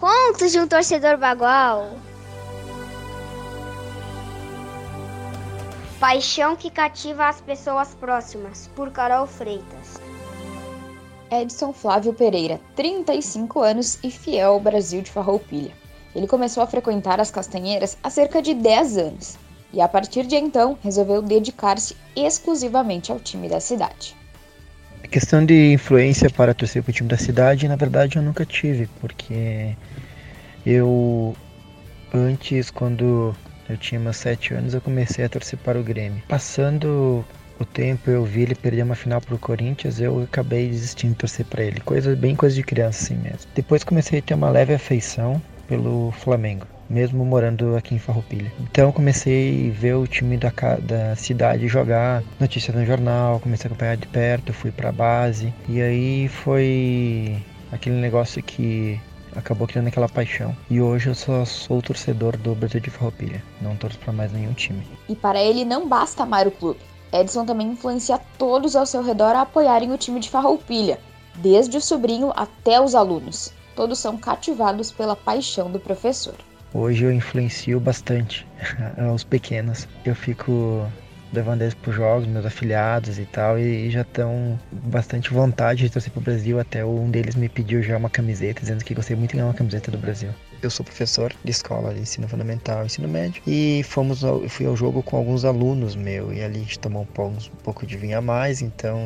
Contos de um torcedor bagual. Paixão que cativa as pessoas próximas, por Carol Freitas. Edson Flávio Pereira, 35 anos e fiel ao Brasil de Farroupilha. Ele começou a frequentar as castanheiras há cerca de 10 anos e, a partir de então, resolveu dedicar-se exclusivamente ao time da cidade. A questão de influência para torcer para o time da cidade, na verdade, eu nunca tive, porque eu antes, quando eu tinha meus 7 anos, eu comecei a torcer para o Grêmio. Passando o tempo, eu vi ele perder uma final para o Corinthians, eu acabei desistindo de torcer para ele. Coisa bem coisa de criança assim mesmo. Depois comecei a ter uma leve afeição pelo Flamengo mesmo morando aqui em Farroupilha. Então comecei a ver o time da, da cidade jogar, notícias no jornal, comecei a acompanhar de perto, fui para a base e aí foi aquele negócio que acabou criando aquela paixão. E hoje eu só sou torcedor do Brasil de Farroupilha, não torço para mais nenhum time. E para ele não basta amar o clube. Edson também influencia todos ao seu redor a apoiarem o time de Farroupilha, desde o sobrinho até os alunos. Todos são cativados pela paixão do professor. Hoje eu influencio bastante os pequenos. Eu fico levando para os jogos, meus afiliados e tal, e, e já estão bastante vontade de torcer para o Brasil. Até um deles me pediu já uma camiseta, dizendo que gostei muito de ganhar uma camiseta do Brasil. Eu sou professor de escola de ensino fundamental, ensino médio, e fomos ao, fui ao jogo com alguns alunos meu, e ali a gente tomou um pouco, um pouco de vinho a mais. Então,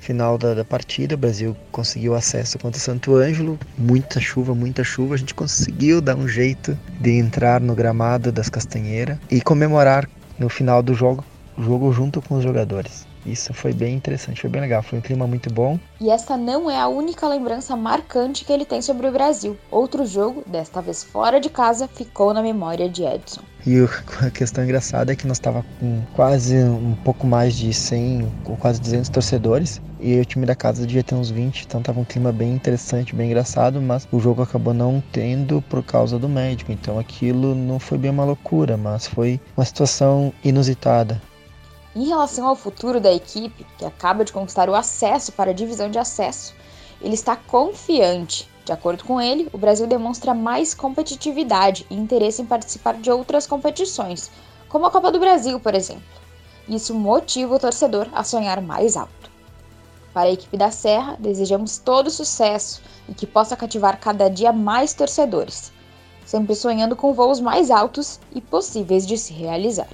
final da, da partida, o Brasil conseguiu acesso contra Santo Ângelo, muita chuva, muita chuva. A gente conseguiu dar um jeito de entrar no gramado das Castanheiras e comemorar no final do jogo, jogo junto com os jogadores. Isso foi bem interessante, foi bem legal, foi um clima muito bom. E esta não é a única lembrança marcante que ele tem sobre o Brasil. Outro jogo, desta vez fora de casa, ficou na memória de Edson. E a questão engraçada é que nós estava com quase um pouco mais de 100, com quase 200 torcedores, e o time da casa devia ter uns 20, então tava um clima bem interessante, bem engraçado, mas o jogo acabou não tendo por causa do médico, então aquilo não foi bem uma loucura, mas foi uma situação inusitada. Em relação ao futuro da equipe, que acaba de conquistar o acesso para a divisão de acesso, ele está confiante. De acordo com ele, o Brasil demonstra mais competitividade e interesse em participar de outras competições, como a Copa do Brasil, por exemplo. Isso motiva o torcedor a sonhar mais alto. Para a equipe da Serra, desejamos todo sucesso e que possa cativar cada dia mais torcedores, sempre sonhando com voos mais altos e possíveis de se realizar.